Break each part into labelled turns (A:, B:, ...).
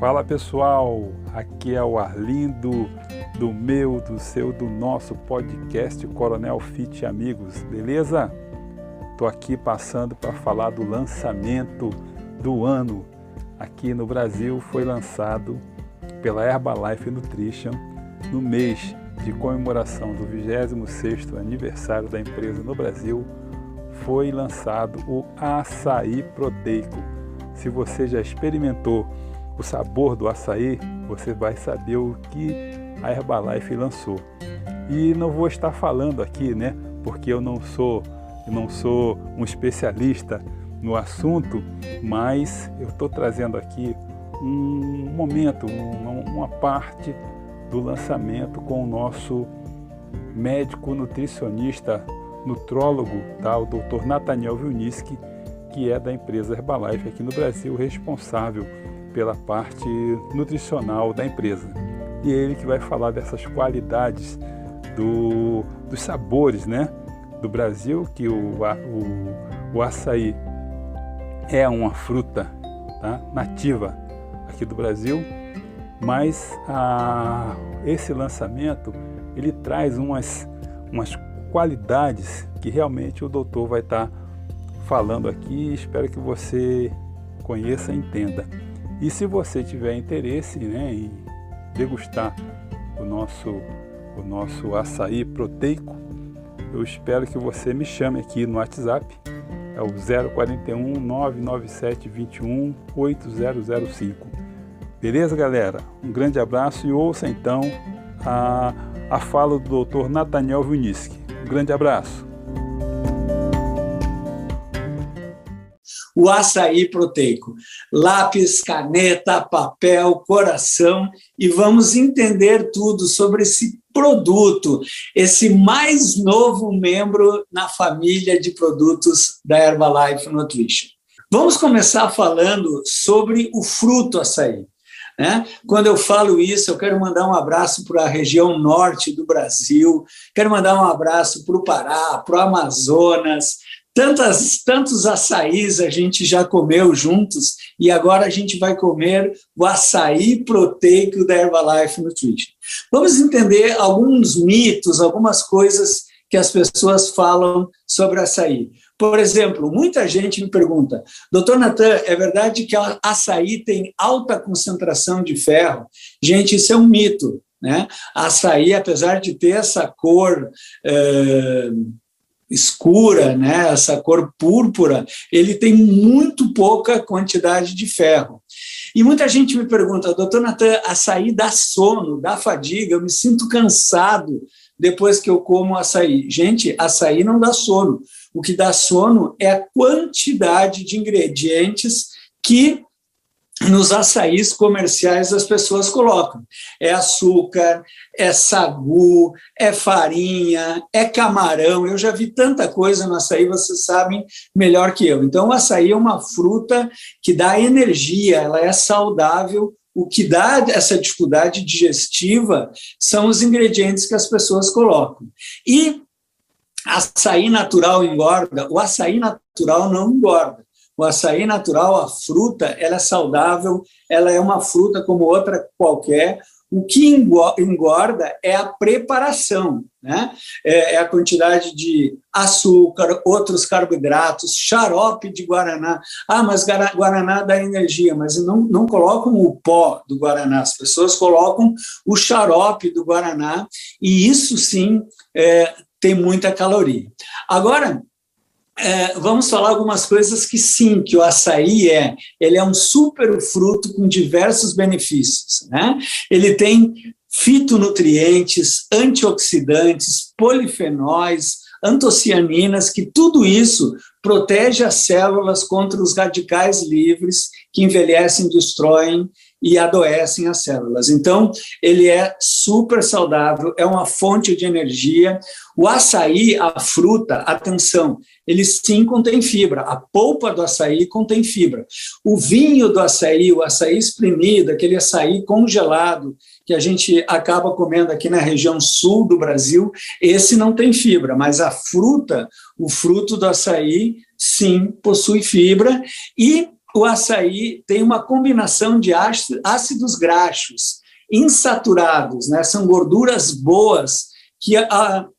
A: Fala pessoal, aqui é o Arlindo do meu, do seu, do nosso podcast Coronel Fit Amigos, beleza? Tô aqui passando para falar do lançamento do ano. Aqui no Brasil foi lançado pela Herbalife Nutrition no mês de comemoração do 26º aniversário da empresa no Brasil, foi lançado o açaí proteico. Se você já experimentou o sabor do açaí, você vai saber o que a Herbalife lançou. E não vou estar falando aqui, né, porque eu não sou, não sou um especialista no assunto, mas eu estou trazendo aqui um momento, uma, uma parte do lançamento com o nosso médico nutricionista, nutrólogo, tá? o Dr. Nathaniel Vilniski, que é da empresa Herbalife aqui no Brasil, responsável pela parte nutricional da empresa. E é ele que vai falar dessas qualidades do, dos sabores né, do Brasil, que o, o, o açaí é uma fruta tá, nativa aqui do Brasil, mas a, esse lançamento ele traz umas, umas qualidades que realmente o doutor vai estar falando aqui. Espero que você conheça e entenda. E se você tiver interesse né, em degustar o nosso, o nosso açaí proteico, eu espero que você me chame aqui no WhatsApp, é o 041 997 21 8005. Beleza, galera? Um grande abraço e ouça então a, a fala do Dr. Nathaniel Viniski. Um grande abraço.
B: O açaí proteico. Lápis, caneta, papel, coração e vamos entender tudo sobre esse produto, esse mais novo membro na família de produtos da Herbalife Nutrition. Vamos começar falando sobre o fruto açaí. Né? Quando eu falo isso, eu quero mandar um abraço para a região norte do Brasil, quero mandar um abraço para o Pará, para o Amazonas, Tantas, tantos açaís a gente já comeu juntos e agora a gente vai comer o açaí proteico da Herbalife Nutrition. Vamos entender alguns mitos, algumas coisas que as pessoas falam sobre açaí. Por exemplo, muita gente me pergunta, doutor Natan, é verdade que açaí tem alta concentração de ferro? Gente, isso é um mito. Né? Açaí, apesar de ter essa cor eh, escura, né, essa cor púrpura, ele tem muito pouca quantidade de ferro. E muita gente me pergunta, doutor Natan, açaí dá sono, dá fadiga, eu me sinto cansado depois que eu como açaí. Gente, açaí não dá sono. O que dá sono é a quantidade de ingredientes que nos açaís comerciais as pessoas colocam. É açúcar, é sagu, é farinha, é camarão. Eu já vi tanta coisa no açaí, vocês sabem melhor que eu. Então, o açaí é uma fruta que dá energia, ela é saudável. O que dá essa dificuldade digestiva são os ingredientes que as pessoas colocam. E açaí natural engorda? O açaí natural não engorda. O açaí natural, a fruta, ela é saudável, ela é uma fruta como outra qualquer. O que engorda é a preparação, né? É, é a quantidade de açúcar, outros carboidratos, xarope de guaraná. Ah, mas guaraná dá energia, mas não, não colocam o pó do guaraná, as pessoas colocam o xarope do guaraná, e isso sim é, tem muita caloria. Agora, é, vamos falar algumas coisas que sim, que o açaí é. Ele é um super fruto com diversos benefícios. Né? Ele tem fitonutrientes, antioxidantes, polifenóis, antocianinas, que tudo isso protege as células contra os radicais livres que envelhecem, destroem e adoecem as células. Então, ele é super saudável, é uma fonte de energia. O açaí, a fruta, atenção, ele sim contém fibra. A polpa do açaí contém fibra. O vinho do açaí, o açaí espremido, aquele açaí congelado que a gente acaba comendo aqui na região sul do Brasil, esse não tem fibra, mas a fruta, o fruto do açaí, sim, possui fibra e o açaí tem uma combinação de ácidos graxos insaturados, né? são gorduras boas que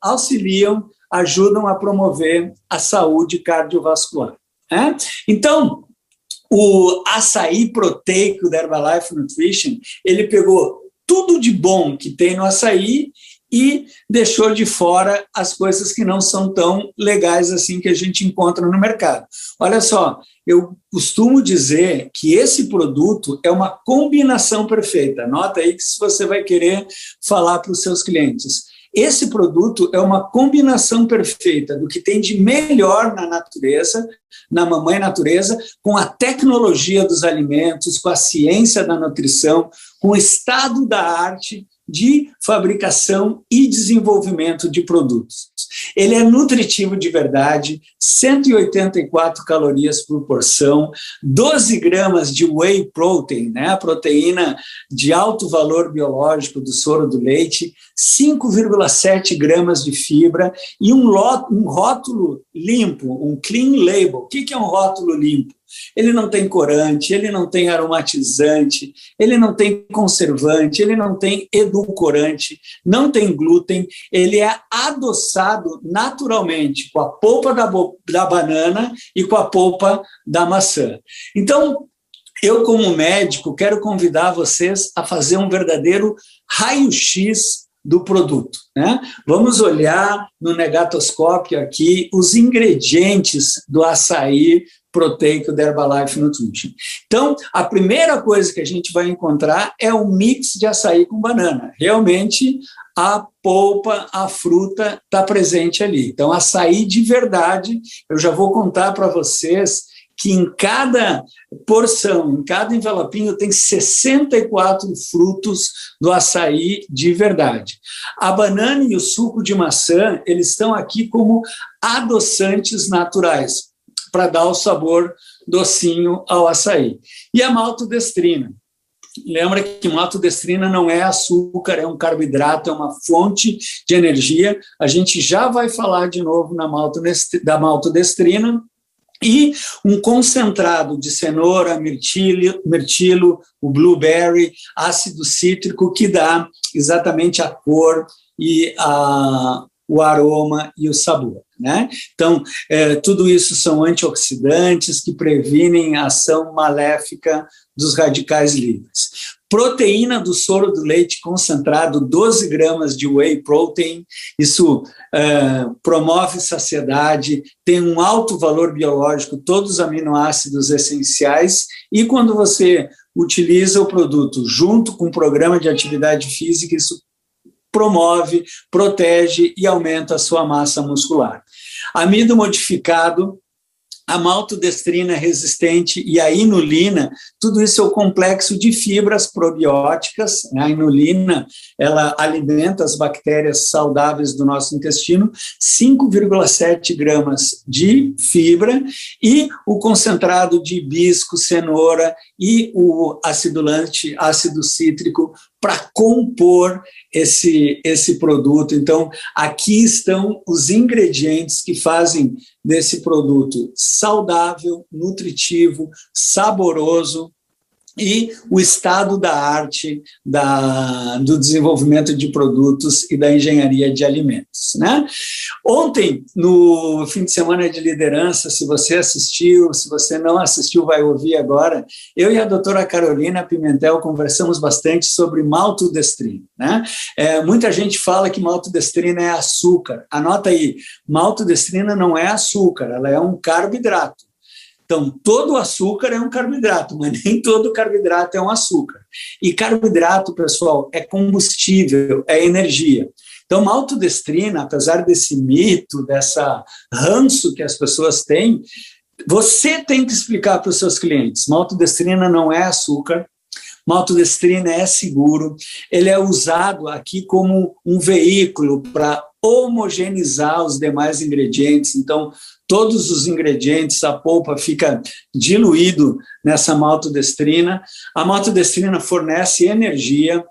B: auxiliam, ajudam a promover a saúde cardiovascular. Né? Então, o açaí proteico da Herbalife Nutrition, ele pegou tudo de bom que tem no açaí e deixou de fora as coisas que não são tão legais assim que a gente encontra no mercado. Olha só, eu costumo dizer que esse produto é uma combinação perfeita. Nota aí que se você vai querer falar para os seus clientes. Esse produto é uma combinação perfeita do que tem de melhor na natureza, na mamãe natureza, com a tecnologia dos alimentos, com a ciência da nutrição, com o estado da arte de fabricação e desenvolvimento de produtos. Ele é nutritivo de verdade, 184 calorias por porção, 12 gramas de whey protein, né, a proteína de alto valor biológico do soro do leite, 5,7 gramas de fibra e um, um rótulo limpo, um clean label. O que é um rótulo limpo? Ele não tem corante, ele não tem aromatizante, ele não tem conservante, ele não tem edulcorante, não tem glúten, ele é adoçado naturalmente com a polpa da, da banana e com a polpa da maçã. Então, eu, como médico, quero convidar vocês a fazer um verdadeiro raio-x do produto. Né? Vamos olhar no negatoscópio aqui os ingredientes do açaí proteico da Herbalife Nutrition. Então, a primeira coisa que a gente vai encontrar é o mix de açaí com banana. Realmente, a polpa, a fruta está presente ali. Então, açaí de verdade, eu já vou contar para vocês que em cada porção, em cada envelopinho, tem 64 frutos do açaí de verdade. A banana e o suco de maçã, eles estão aqui como adoçantes naturais para dar o sabor docinho ao açaí. E a maltodestrina. Lembra que maltodestrina não é açúcar, é um carboidrato, é uma fonte de energia. A gente já vai falar de novo na da maltodestrina. E um concentrado de cenoura, mirtilo, mirtilo, o blueberry, ácido cítrico, que dá exatamente a cor e a, o aroma e o sabor. Né? Então, é, tudo isso são antioxidantes que previnem a ação maléfica dos radicais livres. Proteína do soro do leite concentrado, 12 gramas de whey protein, isso é, promove saciedade, tem um alto valor biológico, todos os aminoácidos essenciais, e quando você utiliza o produto junto com o programa de atividade física, isso promove, protege e aumenta a sua massa muscular. Amido modificado a maltodestrina resistente e a inulina, tudo isso é o complexo de fibras probióticas. Né? A inulina, ela alimenta as bactérias saudáveis do nosso intestino, 5,7 gramas de fibra e o concentrado de hibisco, cenoura e o acidulante, ácido cítrico, para compor esse, esse produto. Então, aqui estão os ingredientes que fazem desse produto saudável, nutritivo, saboroso e o estado da arte da, do desenvolvimento de produtos e da engenharia de alimentos. Né? Ontem, no fim de semana de liderança, se você assistiu, se você não assistiu, vai ouvir agora, eu e a doutora Carolina Pimentel conversamos bastante sobre maltodestrina. Né? É, muita gente fala que maltodestrina é açúcar. Anota aí, maltodestrina não é açúcar, ela é um carboidrato. Então, todo açúcar é um carboidrato, mas nem todo carboidrato é um açúcar. E carboidrato, pessoal, é combustível, é energia. Então, maltodestrina, apesar desse mito, dessa ranço que as pessoas têm, você tem que explicar para os seus clientes: maltodestrina não é açúcar, maltodestrina é seguro, ele é usado aqui como um veículo para homogeneizar os demais ingredientes. Então, todos os ingredientes, a polpa fica diluído nessa maltodestrina. A maltodestrina fornece energia,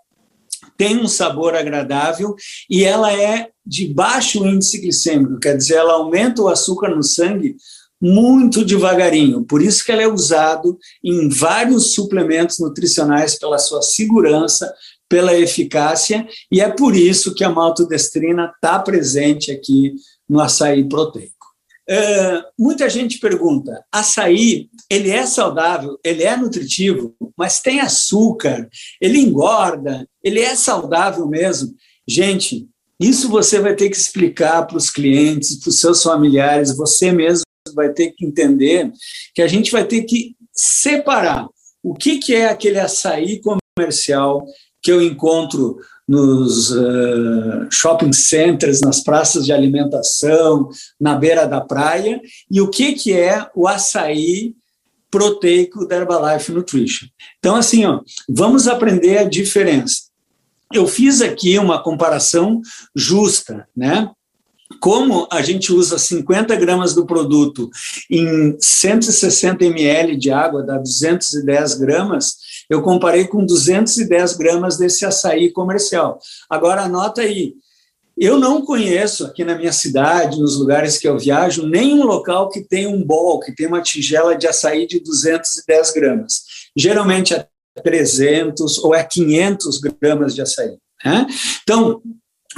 B: tem um sabor agradável e ela é de baixo índice glicêmico, quer dizer, ela aumenta o açúcar no sangue muito devagarinho. Por isso que ela é usado em vários suplementos nutricionais pela sua segurança, pela eficácia, e é por isso que a maltodestrina está presente aqui no açaí proteico. Uh, muita gente pergunta: açaí, ele é saudável, ele é nutritivo, mas tem açúcar, ele engorda, ele é saudável mesmo? Gente, isso você vai ter que explicar para os clientes, para os seus familiares, você mesmo vai ter que entender que a gente vai ter que separar o que, que é aquele açaí comercial que eu encontro nos uh, shopping centers, nas praças de alimentação, na beira da praia, e o que, que é o açaí proteico da Herbalife Nutrition. Então, assim, ó, vamos aprender a diferença. Eu fiz aqui uma comparação justa, né? como a gente usa 50 gramas do produto em 160 ml de água, dá 210 gramas, eu comparei com 210 gramas desse açaí comercial. Agora, anota aí, eu não conheço aqui na minha cidade, nos lugares que eu viajo, nenhum local que tem um bol, que tem uma tigela de açaí de 210 gramas. Geralmente é 300 ou é 500 gramas de açaí. Né? Então,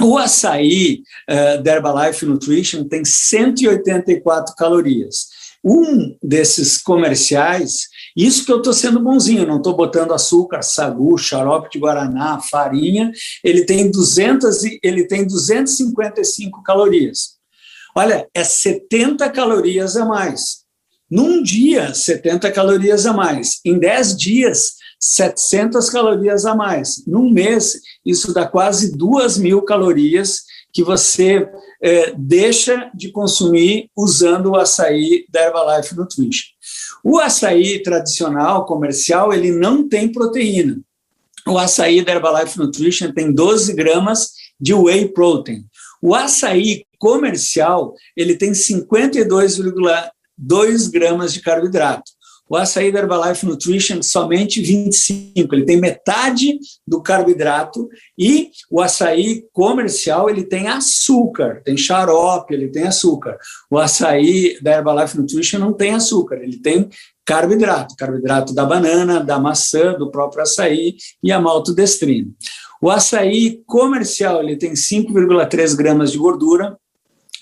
B: o açaí uh, da Herbalife Nutrition tem 184 calorias. Um desses comerciais, isso que eu estou sendo bonzinho, não estou botando açúcar, sagu, xarope de guaraná, farinha, ele tem 200 ele tem 255 calorias. Olha, é 70 calorias a mais. Num dia, 70 calorias a mais. Em 10 dias, 700 calorias a mais. Num mês, isso dá quase 2 mil calorias que você é, deixa de consumir usando o açaí da Herbalife Nutrition. O açaí tradicional, comercial, ele não tem proteína. O açaí da Herbalife Nutrition tem 12 gramas de whey protein. O açaí comercial, ele tem 52,2 gramas de carboidrato. O açaí da Herbalife Nutrition somente 25, ele tem metade do carboidrato e o açaí comercial ele tem açúcar, tem xarope, ele tem açúcar. O açaí da Herbalife Nutrition não tem açúcar, ele tem carboidrato, carboidrato da banana, da maçã, do próprio açaí e a maltodestrina. O açaí comercial ele tem 5,3 gramas de gordura,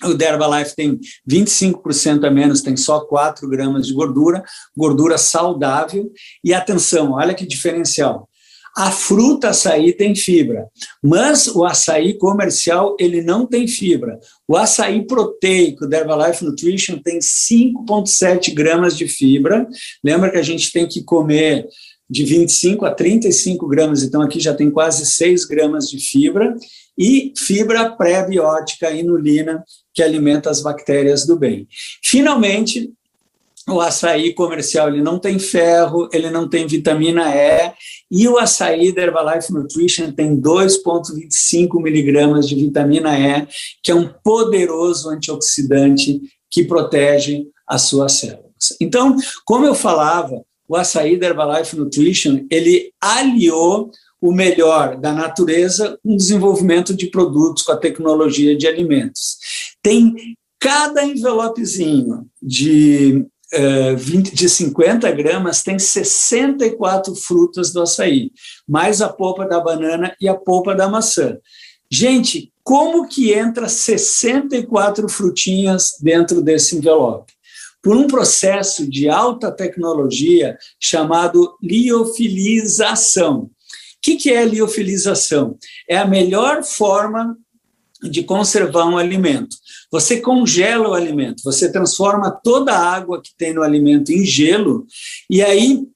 B: o da Herbalife tem 25% a menos, tem só 4 gramas de gordura, gordura saudável. E atenção, olha que diferencial. A fruta açaí tem fibra, mas o açaí comercial ele não tem fibra. O açaí proteico da Herbalife Nutrition tem 5,7 gramas de fibra. Lembra que a gente tem que comer de 25 a 35 gramas, então aqui já tem quase 6 gramas de fibra, e fibra pré-biótica inulina, que alimenta as bactérias do bem. Finalmente, o açaí comercial ele não tem ferro, ele não tem vitamina E, e o açaí da Herbalife Nutrition tem 2,25 miligramas de vitamina E, que é um poderoso antioxidante que protege as suas células. Então, como eu falava, o açaí da Herbalife Nutrition, ele aliou o melhor da natureza com o desenvolvimento de produtos com a tecnologia de alimentos. Tem cada envelopezinho de, uh, 20, de 50 gramas, tem 64 frutas do açaí, mais a polpa da banana e a polpa da maçã. Gente, como que entra 64 frutinhas dentro desse envelope? Por um processo de alta tecnologia chamado liofilização que, que é liofilização? É a melhor forma de conservar um alimento. Você congela o alimento, você transforma toda a água que tem no alimento em gelo, e aí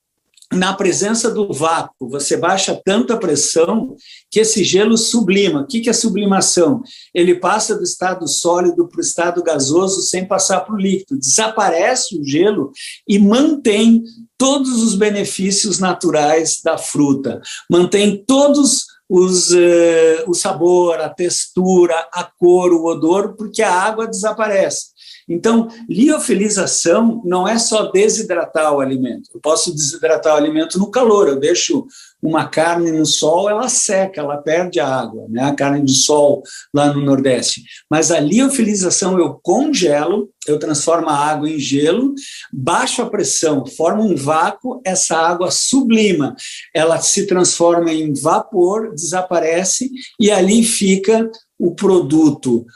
B: na presença do vácuo, você baixa tanta pressão que esse gelo sublima. O que é sublimação? Ele passa do estado sólido para o estado gasoso sem passar para o líquido. Desaparece o gelo e mantém todos os benefícios naturais da fruta. Mantém todos os, uh, o sabor, a textura, a cor, o odor, porque a água desaparece. Então, liofilização não é só desidratar o alimento. Eu posso desidratar o alimento no calor, eu deixo uma carne no sol, ela seca, ela perde a água, né? a carne de sol lá no Nordeste. Mas a liofilização eu congelo, eu transformo a água em gelo, baixo a pressão, forma um vácuo, essa água sublima, ela se transforma em vapor, desaparece e ali fica o produto,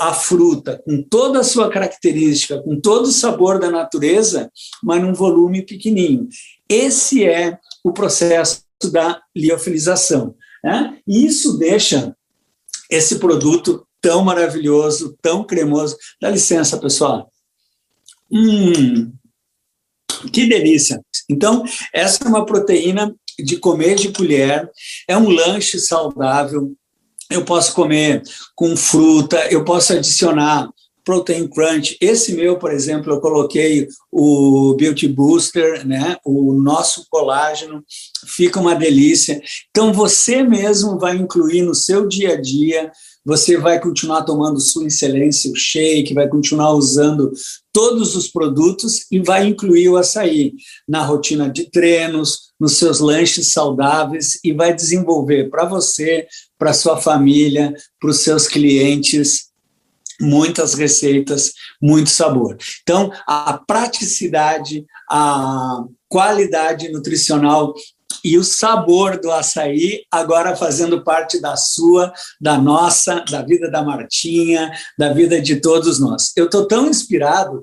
B: a fruta, com toda a sua característica, com todo o sabor da natureza, mas num volume pequenininho. Esse é o processo da liofilização. Né? E isso deixa esse produto tão maravilhoso, tão cremoso. Dá licença, pessoal. Hum, que delícia! Então, essa é uma proteína de comer de colher, é um lanche saudável. Eu posso comer com fruta, eu posso adicionar Protein Crunch. Esse meu, por exemplo, eu coloquei o Beauty Booster, né? O nosso colágeno, fica uma delícia. Então você mesmo vai incluir no seu dia a dia, você vai continuar tomando sua excelência, o shake, vai continuar usando todos os produtos e vai incluir o açaí na rotina de treinos, nos seus lanches saudáveis e vai desenvolver para você, para sua família, para os seus clientes muitas receitas, muito sabor. Então, a praticidade, a qualidade nutricional e o sabor do açaí agora fazendo parte da sua, da nossa, da vida da Martinha, da vida de todos nós. Eu estou tão inspirado